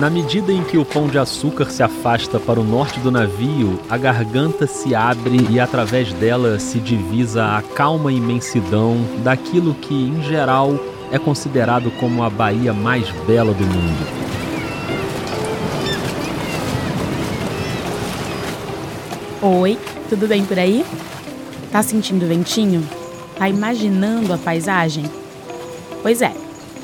Na medida em que o pão de açúcar se afasta para o norte do navio, a garganta se abre e através dela se divisa a calma imensidão daquilo que, em geral, é considerado como a baía mais bela do mundo. Oi, tudo bem por aí? Tá sentindo ventinho? Tá imaginando a paisagem? Pois é,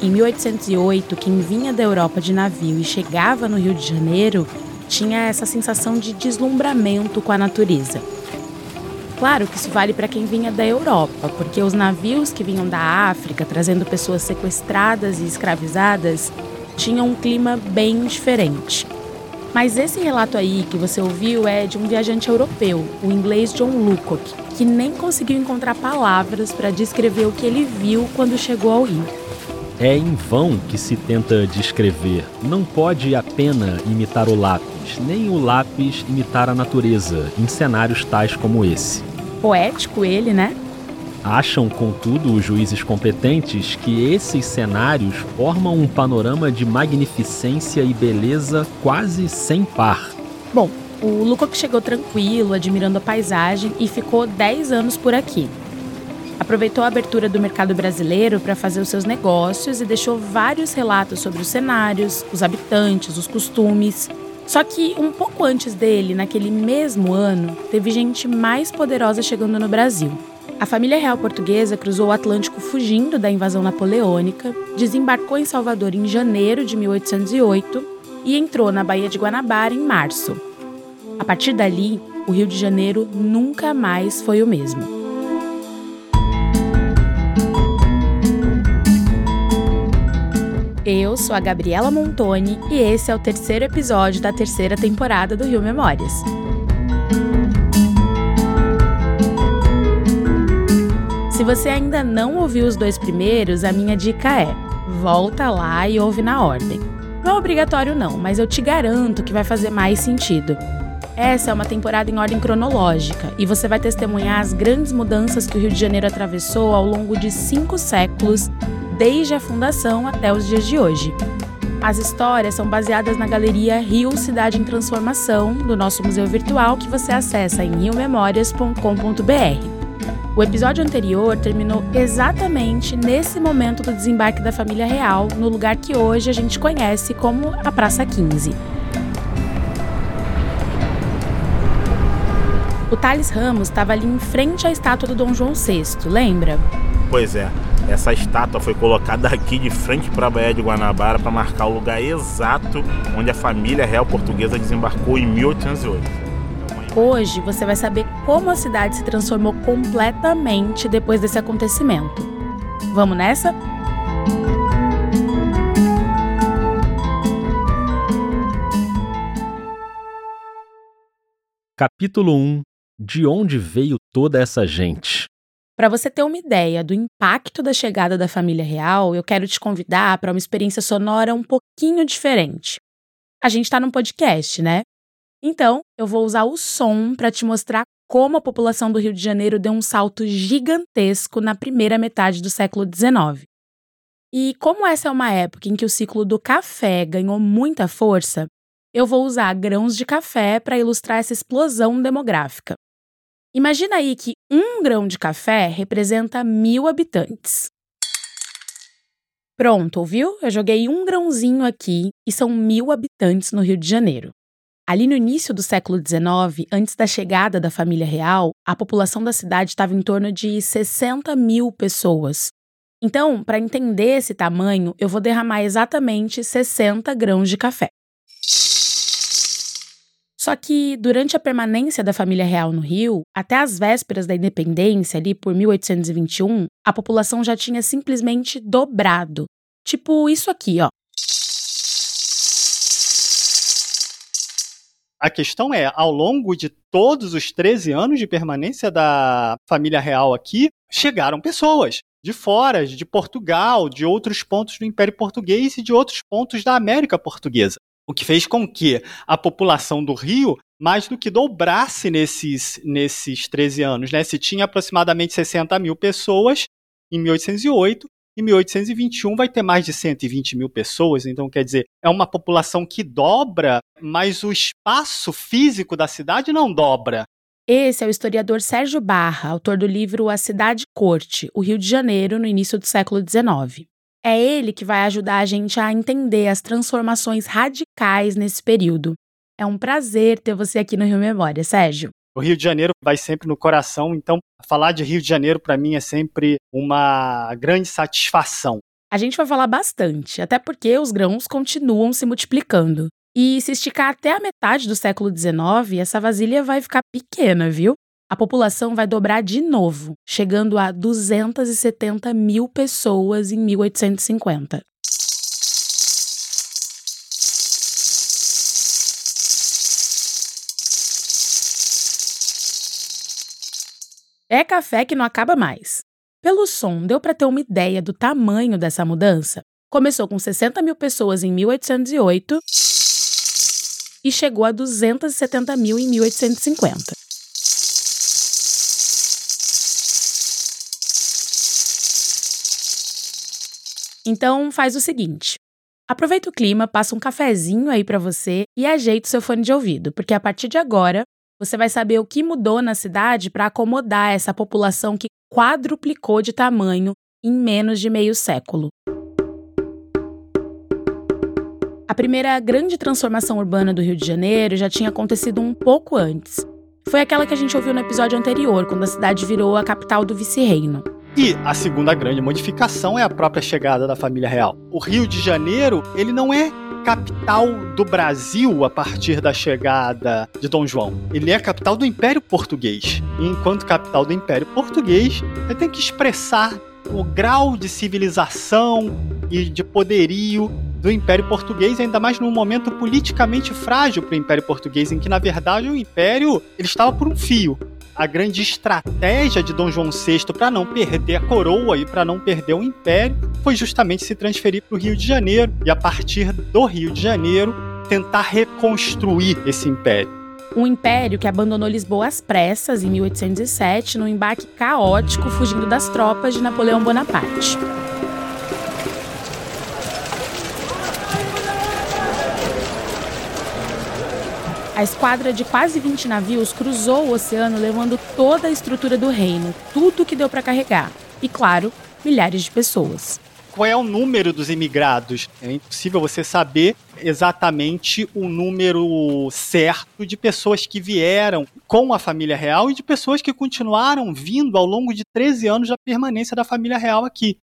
em 1808, quem vinha da Europa de navio e chegava no Rio de Janeiro tinha essa sensação de deslumbramento com a natureza. Claro que isso vale para quem vinha da Europa, porque os navios que vinham da África trazendo pessoas sequestradas e escravizadas tinham um clima bem diferente. Mas esse relato aí que você ouviu é de um viajante europeu, o inglês John Lucock, que nem conseguiu encontrar palavras para descrever o que ele viu quando chegou ao Rio. É em vão que se tenta descrever. Não pode a pena imitar o lápis, nem o lápis imitar a natureza, em cenários tais como esse. Poético ele, né? Acham, contudo, os juízes competentes que esses cenários formam um panorama de magnificência e beleza quase sem par. Bom, o Lucock chegou tranquilo, admirando a paisagem e ficou 10 anos por aqui. Aproveitou a abertura do mercado brasileiro para fazer os seus negócios e deixou vários relatos sobre os cenários, os habitantes, os costumes. Só que um pouco antes dele, naquele mesmo ano, teve gente mais poderosa chegando no Brasil. A família real portuguesa cruzou o Atlântico fugindo da invasão napoleônica, desembarcou em Salvador em janeiro de 1808 e entrou na Baía de Guanabara em março. A partir dali, o Rio de Janeiro nunca mais foi o mesmo. Eu sou a Gabriela Montoni e esse é o terceiro episódio da terceira temporada do Rio Memórias. Se você ainda não ouviu os dois primeiros, a minha dica é: volta lá e ouve na ordem. Não é obrigatório não, mas eu te garanto que vai fazer mais sentido. Essa é uma temporada em ordem cronológica e você vai testemunhar as grandes mudanças que o Rio de Janeiro atravessou ao longo de cinco séculos desde a fundação até os dias de hoje. As histórias são baseadas na galeria Rio Cidade em Transformação, do nosso museu virtual que você acessa em riomemórias.com.br. O episódio anterior terminou exatamente nesse momento do desembarque da família real, no lugar que hoje a gente conhece como a Praça 15. O Thales Ramos estava ali em frente à estátua do Dom João VI, lembra? Pois é, essa estátua foi colocada aqui de frente para a Baía de Guanabara para marcar o lugar exato onde a família real portuguesa desembarcou em 1808. Hoje você vai saber como a cidade se transformou completamente depois desse acontecimento. Vamos nessa? Capítulo 1 De onde veio toda essa gente? Para você ter uma ideia do impacto da chegada da família real, eu quero te convidar para uma experiência sonora um pouquinho diferente. A gente está num podcast, né? Então, eu vou usar o som para te mostrar como a população do Rio de Janeiro deu um salto gigantesco na primeira metade do século XIX. E como essa é uma época em que o ciclo do café ganhou muita força, eu vou usar grãos de café para ilustrar essa explosão demográfica. Imagina aí que um grão de café representa mil habitantes. Pronto, ouviu? Eu joguei um grãozinho aqui e são mil habitantes no Rio de Janeiro. Ali no início do século XIX, antes da chegada da família real, a população da cidade estava em torno de 60 mil pessoas. Então, para entender esse tamanho, eu vou derramar exatamente 60 grãos de café. Só que, durante a permanência da família real no Rio, até as vésperas da independência, ali por 1821, a população já tinha simplesmente dobrado. Tipo isso aqui, ó. A questão é, ao longo de todos os 13 anos de permanência da família real aqui, chegaram pessoas de fora, de Portugal, de outros pontos do Império Português e de outros pontos da América Portuguesa o que fez com que a população do Rio mais do que dobrasse nesses, nesses 13 anos. Né? Se tinha aproximadamente 60 mil pessoas em 1808, Em 1821 vai ter mais de 120 mil pessoas, então quer dizer, é uma população que dobra, mas o espaço físico da cidade não dobra. Esse é o historiador Sérgio Barra, autor do livro A Cidade Corte, o Rio de Janeiro no início do século XIX. É ele que vai ajudar a gente a entender as transformações radicais nesse período. É um prazer ter você aqui no Rio Memória, Sérgio. O Rio de Janeiro vai sempre no coração, então falar de Rio de Janeiro para mim é sempre uma grande satisfação. A gente vai falar bastante, até porque os grãos continuam se multiplicando. E se esticar até a metade do século XIX, essa vasilha vai ficar pequena, viu? A população vai dobrar de novo, chegando a 270 mil pessoas em 1850. É café que não acaba mais. Pelo som, deu para ter uma ideia do tamanho dessa mudança? Começou com 60 mil pessoas em 1808 e chegou a 270 mil em 1850. Então faz o seguinte: aproveita o clima, passa um cafezinho aí para você e ajeita o seu fone de ouvido, porque a partir de agora você vai saber o que mudou na cidade para acomodar essa população que quadruplicou de tamanho em menos de meio século. A primeira grande transformação urbana do Rio de Janeiro já tinha acontecido um pouco antes. Foi aquela que a gente ouviu no episódio anterior, quando a cidade virou a capital do vice-reino. E a segunda grande modificação é a própria chegada da família real. O Rio de Janeiro, ele não é capital do Brasil a partir da chegada de Dom João. Ele é capital do Império Português. E enquanto capital do Império Português, ele tem que expressar o grau de civilização e de poderio do Império Português, ainda mais num momento politicamente frágil para o Império Português, em que na verdade o Império ele estava por um fio a grande estratégia de Dom João VI para não perder a coroa e para não perder o império foi justamente se transferir para o Rio de Janeiro e, a partir do Rio de Janeiro, tentar reconstruir esse império. Um império que abandonou Lisboa às pressas em 1807, num embarque caótico fugindo das tropas de Napoleão Bonaparte. A esquadra de quase 20 navios cruzou o oceano levando toda a estrutura do reino, tudo que deu para carregar. E, claro, milhares de pessoas. Qual é o número dos imigrados? É impossível você saber exatamente o número certo de pessoas que vieram com a família real e de pessoas que continuaram vindo ao longo de 13 anos da permanência da família real aqui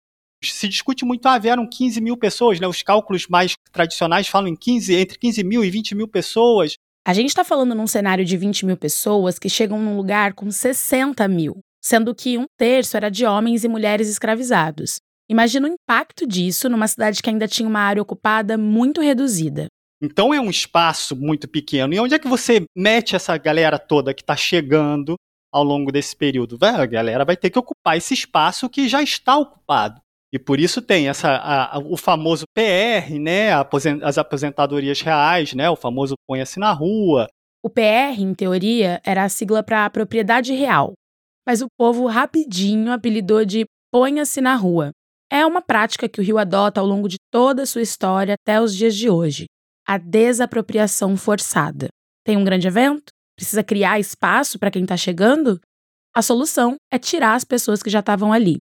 se discute muito, ah, vieram 15 mil pessoas, né? Os cálculos mais tradicionais falam em 15, entre 15 mil e 20 mil pessoas. A gente está falando num cenário de 20 mil pessoas que chegam num lugar com 60 mil, sendo que um terço era de homens e mulheres escravizados. Imagina o impacto disso numa cidade que ainda tinha uma área ocupada muito reduzida. Então é um espaço muito pequeno. E onde é que você mete essa galera toda que está chegando ao longo desse período? A galera vai ter que ocupar esse espaço que já está ocupado. E por isso tem essa, a, a, o famoso PR, né, as aposentadorias reais, né, o famoso põe-se na rua. O PR, em teoria, era a sigla para propriedade real, mas o povo rapidinho apelidou de ponha-se na rua. É uma prática que o Rio adota ao longo de toda a sua história até os dias de hoje. A desapropriação forçada. Tem um grande evento? Precisa criar espaço para quem está chegando? A solução é tirar as pessoas que já estavam ali.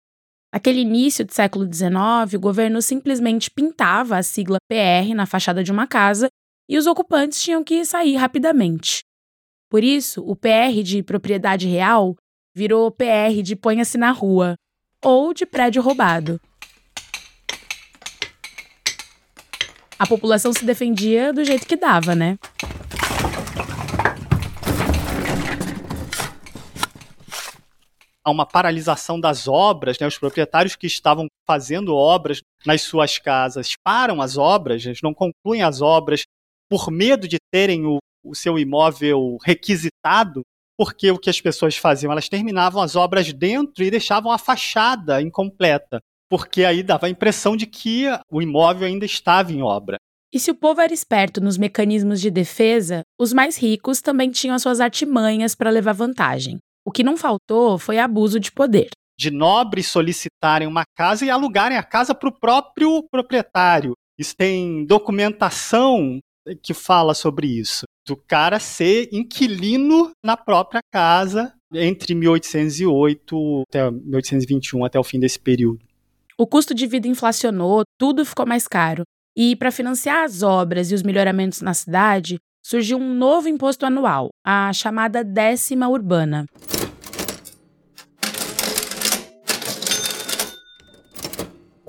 Naquele início do século XIX, o governo simplesmente pintava a sigla PR na fachada de uma casa e os ocupantes tinham que sair rapidamente. Por isso, o PR de propriedade real virou PR de ponha-se na rua ou de prédio roubado. A população se defendia do jeito que dava, né? A uma paralisação das obras, né? os proprietários que estavam fazendo obras nas suas casas param as obras, eles não concluem as obras por medo de terem o, o seu imóvel requisitado, porque o que as pessoas faziam? Elas terminavam as obras dentro e deixavam a fachada incompleta, porque aí dava a impressão de que o imóvel ainda estava em obra. E se o povo era esperto nos mecanismos de defesa, os mais ricos também tinham as suas artimanhas para levar vantagem. O que não faltou foi abuso de poder. de nobres solicitarem uma casa e alugarem a casa para o próprio proprietário. Isso tem documentação que fala sobre isso. Do cara ser inquilino na própria casa entre 1808 até 1821, até o fim desse período. O custo de vida inflacionou, tudo ficou mais caro. E para financiar as obras e os melhoramentos na cidade, surgiu um novo imposto anual, a chamada décima urbana.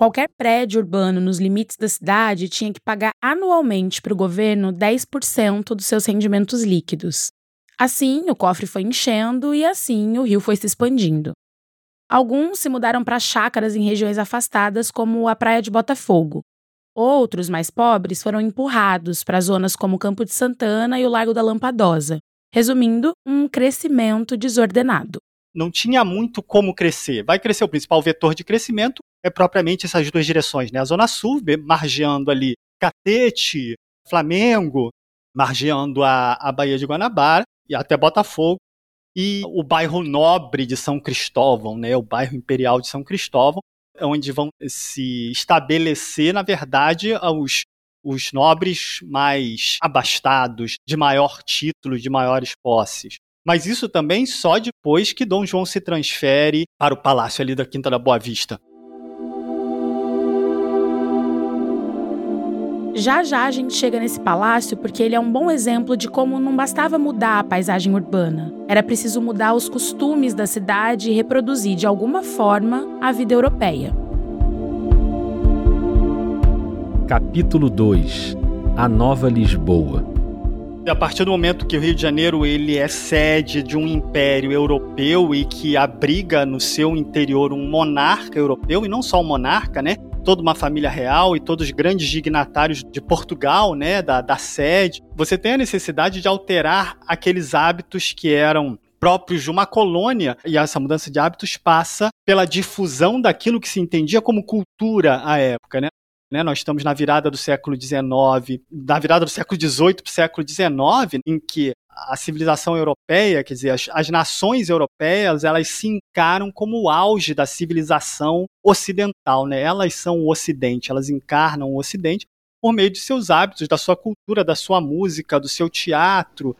Qualquer prédio urbano nos limites da cidade tinha que pagar anualmente para o governo 10% dos seus rendimentos líquidos. Assim, o cofre foi enchendo e assim o rio foi se expandindo. Alguns se mudaram para chácaras em regiões afastadas, como a Praia de Botafogo. Outros, mais pobres, foram empurrados para zonas como o Campo de Santana e o Lago da Lampadosa. Resumindo, um crescimento desordenado. Não tinha muito como crescer. Vai crescer o principal vetor de crescimento é propriamente essas duas direções, né? A Zona Sul, margeando ali Catete, Flamengo, margeando a, a Baía de Guanabara e até Botafogo, e o bairro nobre de São Cristóvão, né, o bairro imperial de São Cristóvão, é onde vão se estabelecer, na verdade, os, os nobres mais abastados, de maior título, de maiores posses. Mas isso também só depois que Dom João se transfere para o palácio ali da Quinta da Boa Vista. Já já a gente chega nesse palácio porque ele é um bom exemplo de como não bastava mudar a paisagem urbana. Era preciso mudar os costumes da cidade e reproduzir de alguma forma a vida europeia. Capítulo 2 A Nova Lisboa a partir do momento que o Rio de Janeiro ele é sede de um império europeu e que abriga no seu interior um monarca europeu, e não só um monarca, né? Toda uma família real e todos os grandes dignatários de Portugal, né, da, da sede, você tem a necessidade de alterar aqueles hábitos que eram próprios de uma colônia, e essa mudança de hábitos passa pela difusão daquilo que se entendia como cultura à época, né? Né, nós estamos na virada do século XIX, na virada do século XVIII para o século XIX, em que a civilização europeia, quer dizer, as, as, nações europeias, elas se encaram como o auge da civilização ocidental, né? Elas são o Ocidente, elas encarnam o Ocidente por meio de seus hábitos, da sua cultura, da sua música, do seu teatro.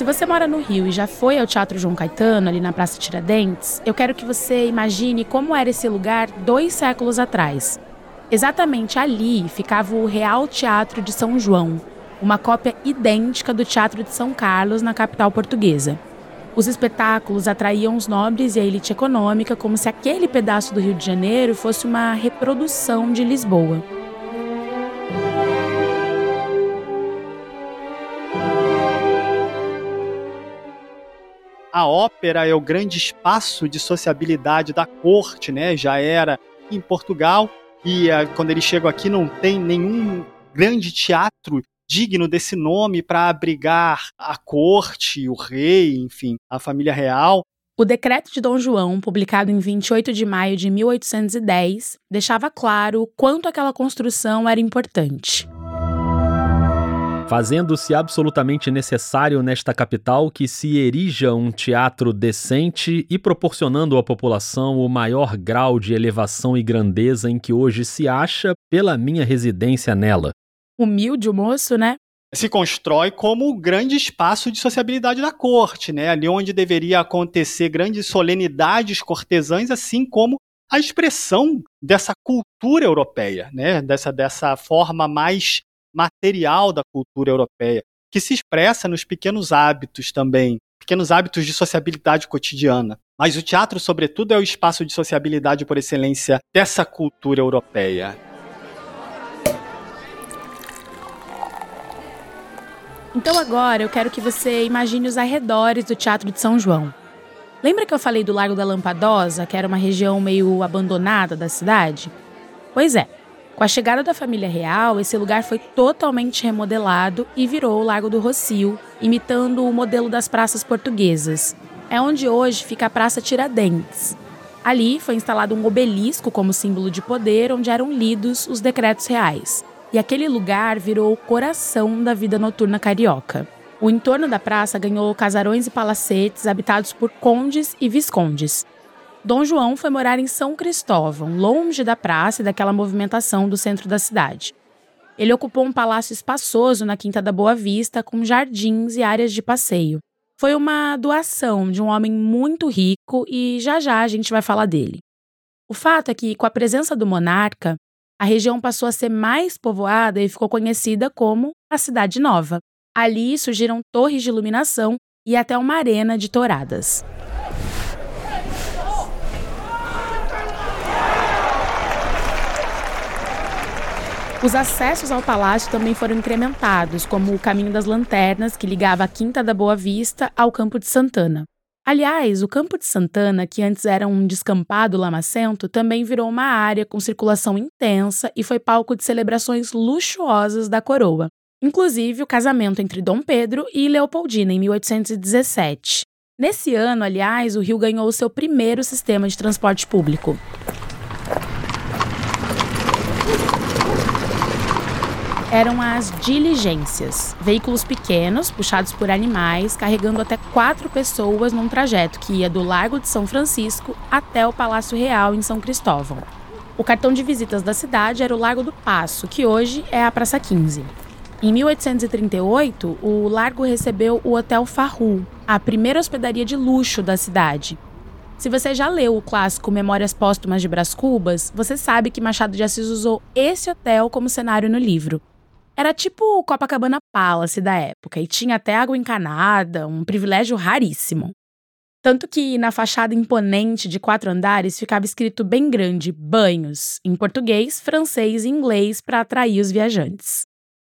Se você mora no Rio e já foi ao Teatro João Caetano, ali na Praça Tiradentes, eu quero que você imagine como era esse lugar dois séculos atrás. Exatamente ali ficava o Real Teatro de São João, uma cópia idêntica do Teatro de São Carlos na capital portuguesa. Os espetáculos atraíam os nobres e a elite econômica como se aquele pedaço do Rio de Janeiro fosse uma reprodução de Lisboa. A ópera é o grande espaço de sociabilidade da corte, né? Já era em Portugal e uh, quando eles chegam aqui não tem nenhum grande teatro digno desse nome para abrigar a corte, o rei, enfim, a família real. O decreto de Dom João, publicado em 28 de maio de 1810, deixava claro o quanto aquela construção era importante fazendo-se absolutamente necessário nesta capital que se erija um teatro decente e proporcionando à população o maior grau de elevação e grandeza em que hoje se acha pela minha residência nela. Humilde o moço, né? se constrói como o grande espaço de sociabilidade da corte, né? Ali onde deveria acontecer grandes solenidades cortesãs, assim como a expressão dessa cultura europeia, né? Dessa, dessa forma mais material da cultura europeia, que se expressa nos pequenos hábitos também, pequenos hábitos de sociabilidade cotidiana. Mas o teatro, sobretudo, é o espaço de sociabilidade por excelência dessa cultura europeia. Então agora eu quero que você imagine os arredores do Teatro de São João. Lembra que eu falei do Lago da Lampadosa, que era uma região meio abandonada da cidade? Pois é, com a chegada da família real, esse lugar foi totalmente remodelado e virou o Lago do Rocio, imitando o modelo das praças portuguesas. É onde hoje fica a Praça Tiradentes. Ali foi instalado um obelisco como símbolo de poder, onde eram lidos os decretos reais. E aquele lugar virou o coração da vida noturna carioca. O entorno da praça ganhou casarões e palacetes habitados por condes e viscondes. Dom João foi morar em São Cristóvão, longe da praça e daquela movimentação do centro da cidade. Ele ocupou um palácio espaçoso na Quinta da Boa Vista, com jardins e áreas de passeio. Foi uma doação de um homem muito rico e já já a gente vai falar dele. O fato é que, com a presença do monarca, a região passou a ser mais povoada e ficou conhecida como a Cidade Nova. Ali surgiram torres de iluminação e até uma arena de touradas. Os acessos ao palácio também foram incrementados, como o Caminho das Lanternas, que ligava a Quinta da Boa Vista ao Campo de Santana. Aliás, o Campo de Santana, que antes era um descampado lamacento, também virou uma área com circulação intensa e foi palco de celebrações luxuosas da coroa inclusive o casamento entre Dom Pedro e Leopoldina, em 1817. Nesse ano, aliás, o Rio ganhou seu primeiro sistema de transporte público. Eram as diligências, veículos pequenos, puxados por animais, carregando até quatro pessoas num trajeto que ia do Largo de São Francisco até o Palácio Real em São Cristóvão. O cartão de visitas da cidade era o Largo do Passo, que hoje é a Praça 15. Em 1838, o Largo recebeu o Hotel Farru, a primeira hospedaria de luxo da cidade. Se você já leu o clássico Memórias Póstumas de Brás Cubas, você sabe que Machado de Assis usou esse hotel como cenário no livro. Era tipo o Copacabana Palace da época e tinha até água encanada, um privilégio raríssimo. Tanto que na fachada imponente de quatro andares ficava escrito bem grande banhos, em português, francês e inglês para atrair os viajantes.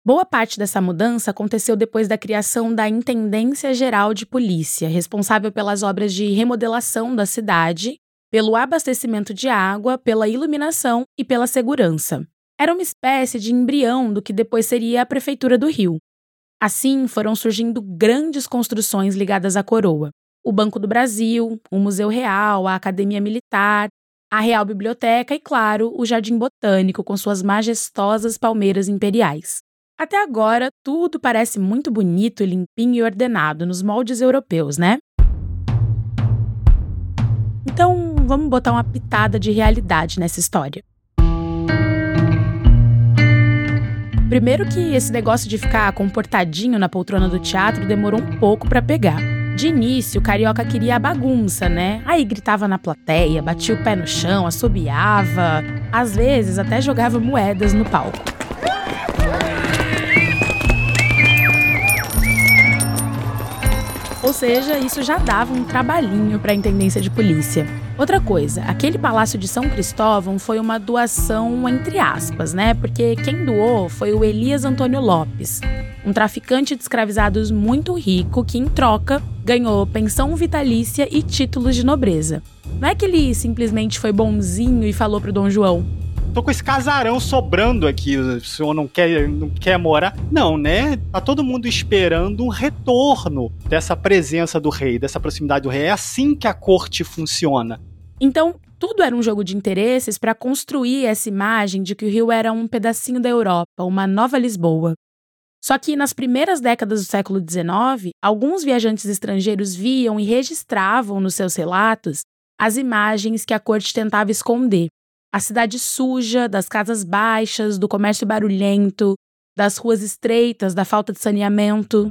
Boa parte dessa mudança aconteceu depois da criação da Intendência Geral de Polícia, responsável pelas obras de remodelação da cidade, pelo abastecimento de água, pela iluminação e pela segurança. Era uma espécie de embrião do que depois seria a Prefeitura do Rio. Assim, foram surgindo grandes construções ligadas à coroa: o Banco do Brasil, o Museu Real, a Academia Militar, a Real Biblioteca e, claro, o Jardim Botânico com suas majestosas palmeiras imperiais. Até agora, tudo parece muito bonito, limpinho e ordenado nos moldes europeus, né? Então, vamos botar uma pitada de realidade nessa história. Primeiro que esse negócio de ficar comportadinho na poltrona do teatro demorou um pouco para pegar. De início, o carioca queria a bagunça, né? Aí gritava na plateia, batia o pé no chão, assobiava, às vezes até jogava moedas no palco. Ou seja, isso já dava um trabalhinho para a intendência de polícia. Outra coisa, aquele palácio de São Cristóvão foi uma doação entre aspas, né? Porque quem doou foi o Elias Antônio Lopes, um traficante de escravizados muito rico que, em troca, ganhou pensão vitalícia e títulos de nobreza. Não é que ele simplesmente foi bonzinho e falou pro Dom João: tô com esse casarão sobrando aqui, o senhor não quer, não quer morar? Não, né? Tá todo mundo esperando um retorno dessa presença do rei, dessa proximidade do rei. É assim que a corte funciona. Então, tudo era um jogo de interesses para construir essa imagem de que o Rio era um pedacinho da Europa, uma nova Lisboa. Só que nas primeiras décadas do século XIX, alguns viajantes estrangeiros viam e registravam nos seus relatos as imagens que a corte tentava esconder, a cidade suja, das casas baixas, do comércio barulhento, das ruas estreitas, da falta de saneamento.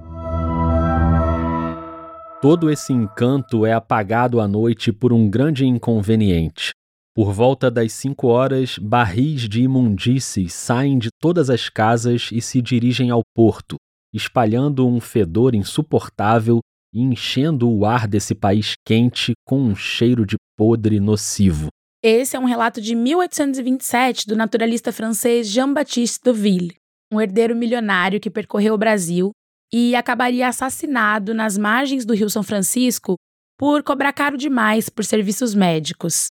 Todo esse encanto é apagado à noite por um grande inconveniente. Por volta das cinco horas, barris de imundícies saem de todas as casas e se dirigem ao porto, espalhando um fedor insuportável e enchendo o ar desse país quente com um cheiro de podre nocivo. Esse é um relato de 1827 do naturalista francês Jean-Baptiste Deauville, um herdeiro milionário que percorreu o Brasil e acabaria assassinado nas margens do Rio São Francisco por cobrar caro demais por serviços médicos.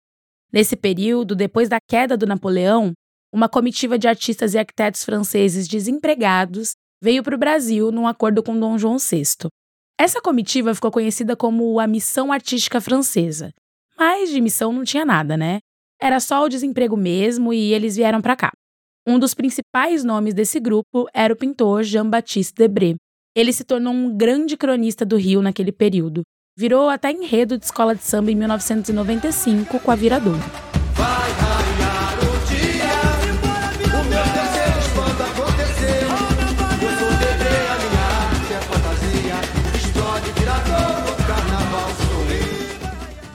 Nesse período, depois da queda do Napoleão, uma comitiva de artistas e arquitetos franceses desempregados veio para o Brasil num acordo com Dom João VI. Essa comitiva ficou conhecida como a Missão Artística Francesa Mas de missão não tinha nada, né? Era só o desemprego mesmo e eles vieram para cá. Um dos principais nomes desse grupo era o pintor Jean-Baptiste Debré. Ele se tornou um grande cronista do Rio naquele período. Virou até enredo de escola de samba em 1995 com a Viradouro.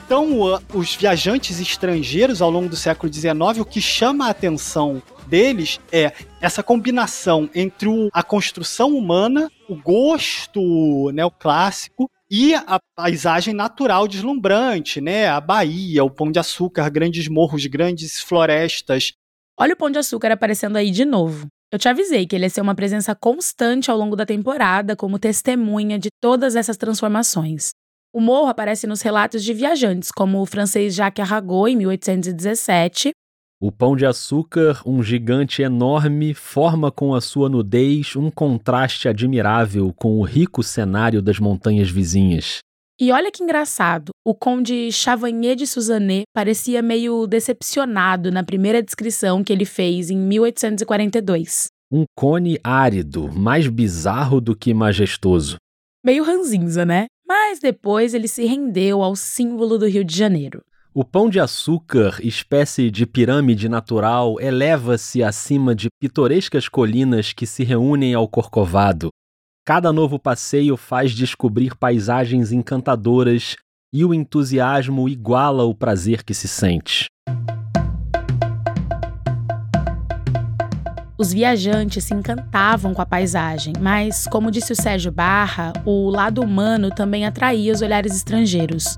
Então, os viajantes estrangeiros ao longo do século XIX, o que chama a atenção deles é essa combinação entre a construção humana, o gosto neoclássico e a paisagem natural deslumbrante, né? A Bahia, o Pão de Açúcar, grandes morros, grandes florestas. Olha o Pão de Açúcar aparecendo aí de novo. Eu te avisei que ele ia ser uma presença constante ao longo da temporada, como testemunha de todas essas transformações. O morro aparece nos relatos de viajantes, como o francês Jacques Arago, em 1817. O pão de açúcar, um gigante enorme, forma com a sua nudez um contraste admirável com o rico cenário das montanhas vizinhas. E olha que engraçado, o conde Chavagné de Suzanne parecia meio decepcionado na primeira descrição que ele fez em 1842. Um cone árido, mais bizarro do que majestoso. Meio ranzinza, né? Mas depois ele se rendeu ao símbolo do Rio de Janeiro. O pão de açúcar, espécie de pirâmide natural, eleva-se acima de pitorescas colinas que se reúnem ao Corcovado. Cada novo passeio faz descobrir paisagens encantadoras e o entusiasmo iguala o prazer que se sente. Os viajantes se encantavam com a paisagem, mas, como disse o Sérgio Barra, o lado humano também atraía os olhares estrangeiros.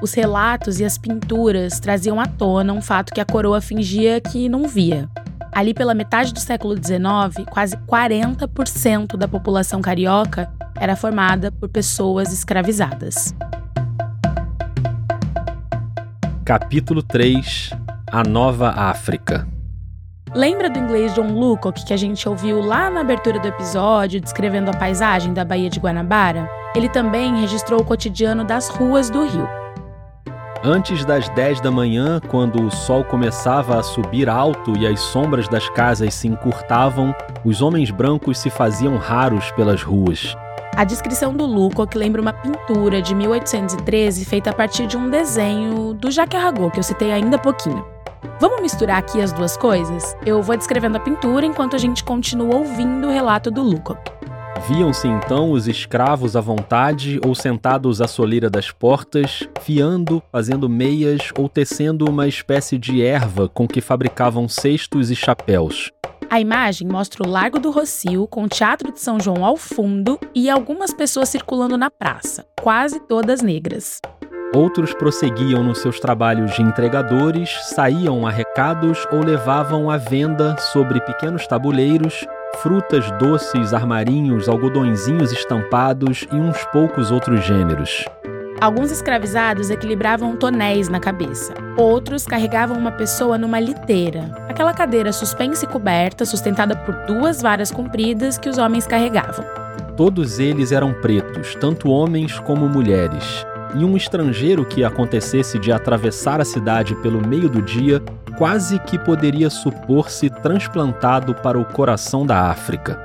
Os relatos e as pinturas traziam à tona um fato que a coroa fingia que não via. Ali pela metade do século XIX, quase 40% da população carioca era formada por pessoas escravizadas. Capítulo 3 A Nova África Lembra do inglês John Lucock que a gente ouviu lá na abertura do episódio, descrevendo a paisagem da Baía de Guanabara? Ele também registrou o cotidiano das ruas do Rio. Antes das 10 da manhã, quando o sol começava a subir alto e as sombras das casas se encurtavam, os homens brancos se faziam raros pelas ruas. A descrição do Lucock lembra uma pintura de 1813 feita a partir de um desenho do Jacques Arago, que eu citei ainda há pouquinho. Vamos misturar aqui as duas coisas? Eu vou descrevendo a pintura enquanto a gente continua ouvindo o relato do Luca. Viam-se então os escravos à vontade ou sentados à soleira das portas, fiando, fazendo meias ou tecendo uma espécie de erva com que fabricavam cestos e chapéus. A imagem mostra o Largo do Rocio, com o Teatro de São João ao fundo e algumas pessoas circulando na praça, quase todas negras. Outros prosseguiam nos seus trabalhos de entregadores, saíam a recados ou levavam à venda sobre pequenos tabuleiros frutas doces, armarinhos, algodõezinhos estampados e uns poucos outros gêneros. Alguns escravizados equilibravam tonéis na cabeça. Outros carregavam uma pessoa numa liteira, aquela cadeira suspensa e coberta, sustentada por duas varas compridas que os homens carregavam. Todos eles eram pretos, tanto homens como mulheres e um estrangeiro que acontecesse de atravessar a cidade pelo meio do dia quase que poderia supor-se transplantado para o coração da África.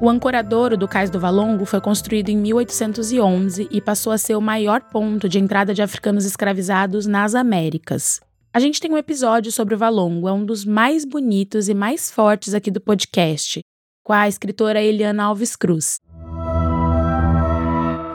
O ancoradouro do Cais do Valongo foi construído em 1811 e passou a ser o maior ponto de entrada de africanos escravizados nas Américas. A gente tem um episódio sobre o Valongo, é um dos mais bonitos e mais fortes aqui do podcast, com a escritora Eliana Alves Cruz.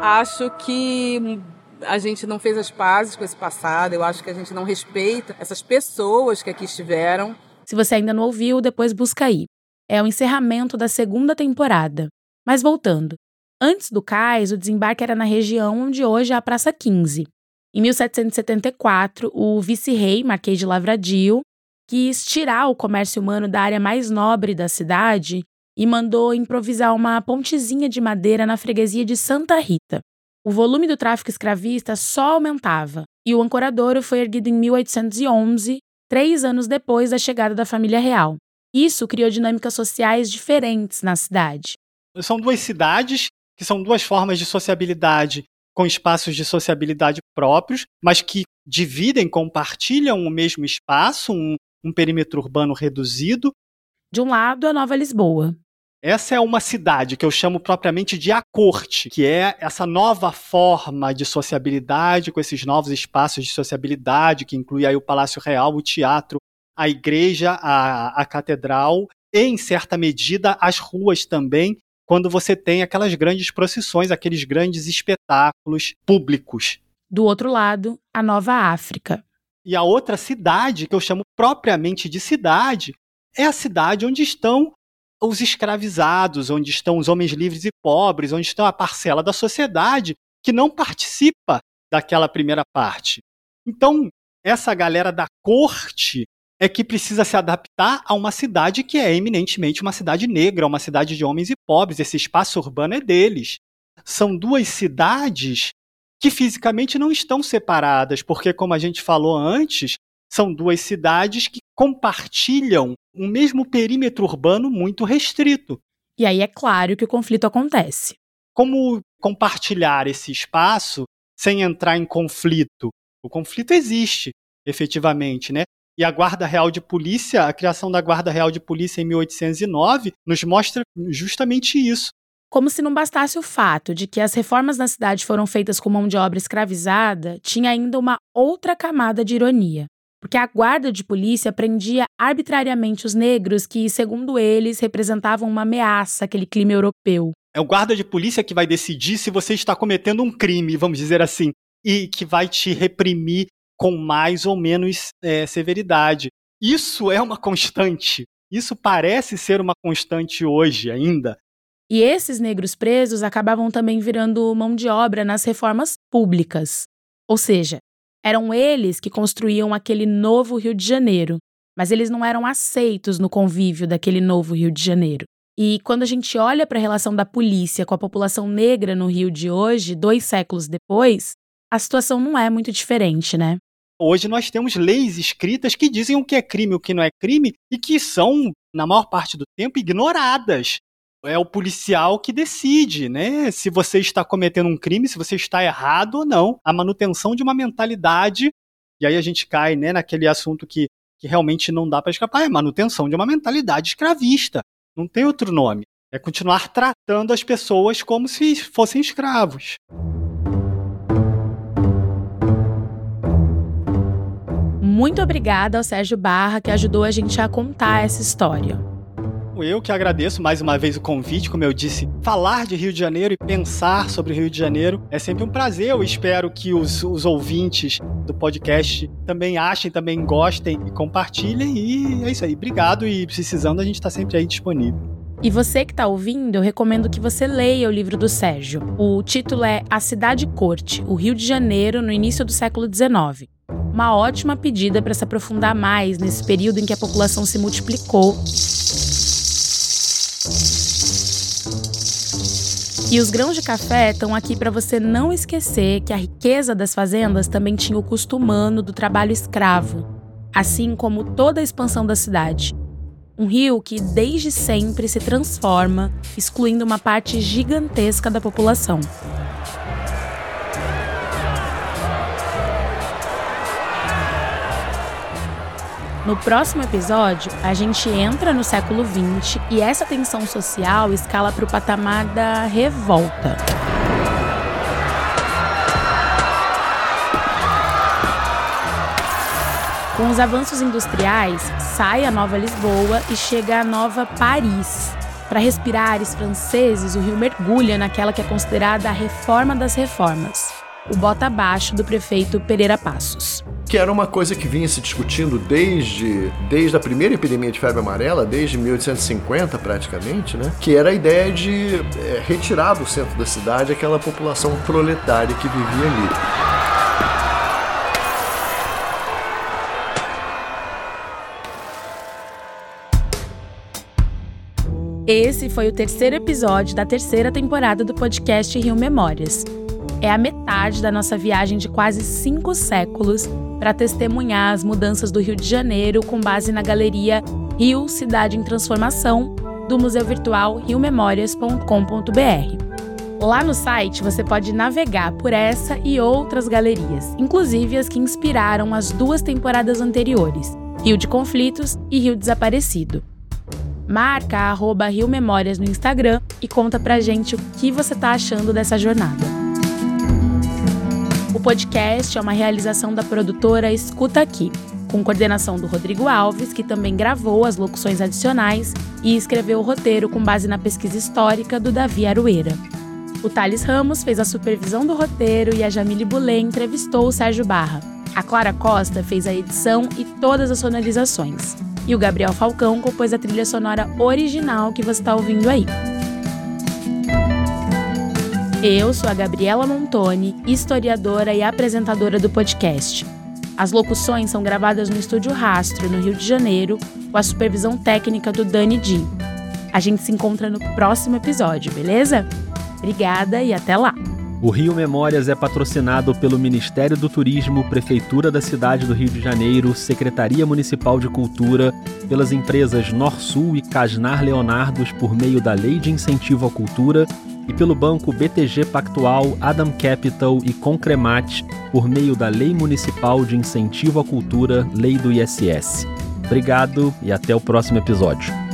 Acho que a gente não fez as pazes com esse passado, eu acho que a gente não respeita essas pessoas que aqui estiveram. Se você ainda não ouviu, depois busca aí. É o encerramento da segunda temporada. Mas voltando. Antes do cais, o desembarque era na região onde hoje é a Praça 15. Em 1774, o vice-rei, Marquês de Lavradio, quis tirar o comércio humano da área mais nobre da cidade e mandou improvisar uma pontezinha de madeira na freguesia de Santa Rita. O volume do tráfico escravista só aumentava, e o ancoradouro foi erguido em 1811, três anos depois da chegada da família real. Isso criou dinâmicas sociais diferentes na cidade. São duas cidades que são duas formas de sociabilidade com espaços de sociabilidade próprios, mas que dividem, compartilham o mesmo espaço, um, um perímetro urbano reduzido. De um lado, a Nova Lisboa. Essa é uma cidade que eu chamo propriamente de a corte, que é essa nova forma de sociabilidade, com esses novos espaços de sociabilidade, que inclui aí o Palácio Real, o teatro, a igreja, a, a catedral, e, em certa medida, as ruas também, quando você tem aquelas grandes procissões, aqueles grandes espetáculos públicos. Do outro lado, a Nova África. E a outra cidade, que eu chamo propriamente de cidade, é a cidade onde estão os escravizados, onde estão os homens livres e pobres, onde está a parcela da sociedade que não participa daquela primeira parte. Então, essa galera da corte é que precisa se adaptar a uma cidade que é eminentemente uma cidade negra, uma cidade de homens e pobres. Esse espaço urbano é deles. São duas cidades que fisicamente não estão separadas, porque, como a gente falou antes, são duas cidades que compartilham um mesmo perímetro urbano muito restrito. E aí é claro que o conflito acontece. Como compartilhar esse espaço sem entrar em conflito? O conflito existe, efetivamente, né? E a Guarda Real de Polícia, a criação da Guarda Real de Polícia em 1809, nos mostra justamente isso. Como se não bastasse o fato de que as reformas na cidade foram feitas com mão de obra escravizada, tinha ainda uma outra camada de ironia. Porque a guarda de polícia prendia arbitrariamente os negros que, segundo eles, representavam uma ameaça àquele clima europeu. É o guarda de polícia que vai decidir se você está cometendo um crime, vamos dizer assim, e que vai te reprimir com mais ou menos é, severidade. Isso é uma constante. Isso parece ser uma constante hoje ainda. E esses negros presos acabavam também virando mão de obra nas reformas públicas. Ou seja, eram eles que construíam aquele novo Rio de Janeiro, mas eles não eram aceitos no convívio daquele novo Rio de Janeiro. E quando a gente olha para a relação da polícia com a população negra no Rio de hoje, dois séculos depois, a situação não é muito diferente, né? Hoje nós temos leis escritas que dizem o que é crime e o que não é crime e que são, na maior parte do tempo, ignoradas é o policial que decide, né? Se você está cometendo um crime, se você está errado ou não. A manutenção de uma mentalidade, e aí a gente cai né, naquele assunto que, que realmente não dá para escapar, é manutenção de uma mentalidade escravista. Não tem outro nome. É continuar tratando as pessoas como se fossem escravos. Muito obrigada ao Sérgio Barra que ajudou a gente a contar essa história eu que agradeço mais uma vez o convite, como eu disse, falar de Rio de Janeiro e pensar sobre Rio de Janeiro é sempre um prazer. Eu espero que os, os ouvintes do podcast também achem, também gostem e compartilhem. E é isso aí. Obrigado e precisando, a gente está sempre aí disponível. E você que está ouvindo, eu recomendo que você leia o livro do Sérgio. O título é A Cidade Corte, o Rio de Janeiro no início do século XIX. Uma ótima pedida para se aprofundar mais nesse período em que a população se multiplicou e os grãos de café estão aqui para você não esquecer que a riqueza das fazendas também tinha o custo humano do trabalho escravo, assim como toda a expansão da cidade. Um rio que desde sempre se transforma, excluindo uma parte gigantesca da população. No próximo episódio, a gente entra no século XX e essa tensão social escala para o patamar da revolta. Com os avanços industriais, sai a Nova Lisboa e chega a Nova Paris. Para respirar franceses, o rio mergulha naquela que é considerada a reforma das reformas o bota abaixo do prefeito Pereira Passos. Que era uma coisa que vinha se discutindo desde, desde a primeira epidemia de febre amarela, desde 1850 praticamente, né? Que era a ideia de é, retirar do centro da cidade aquela população proletária que vivia ali. Esse foi o terceiro episódio da terceira temporada do podcast Rio Memórias é a metade da nossa viagem de quase cinco séculos para testemunhar as mudanças do Rio de Janeiro com base na galeria Rio Cidade em Transformação do Museu Virtual riomemórias.com.br. Lá no site você pode navegar por essa e outras galerias, inclusive as que inspiraram as duas temporadas anteriores, Rio de Conflitos e Rio Desaparecido. Marca arroba Rio no Instagram e conta pra gente o que você tá achando dessa jornada. O podcast é uma realização da produtora Escuta Aqui, com coordenação do Rodrigo Alves, que também gravou as locuções adicionais e escreveu o roteiro com base na pesquisa histórica do Davi Arueira. O Thales Ramos fez a supervisão do roteiro e a Jamile Boulet entrevistou o Sérgio Barra. A Clara Costa fez a edição e todas as sonorizações. E o Gabriel Falcão compôs a trilha sonora original que você está ouvindo aí. Eu sou a Gabriela Montoni, historiadora e apresentadora do podcast. As locuções são gravadas no Estúdio Rastro, no Rio de Janeiro, com a supervisão técnica do Dani Di. A gente se encontra no próximo episódio, beleza? Obrigada e até lá! O Rio Memórias é patrocinado pelo Ministério do Turismo, Prefeitura da cidade do Rio de Janeiro, Secretaria Municipal de Cultura, pelas empresas Norsul e Casnar Leonardos por meio da Lei de Incentivo à Cultura e pelo Banco BTG Pactual, Adam Capital e Concremat por meio da Lei Municipal de Incentivo à Cultura, Lei do ISS. Obrigado e até o próximo episódio.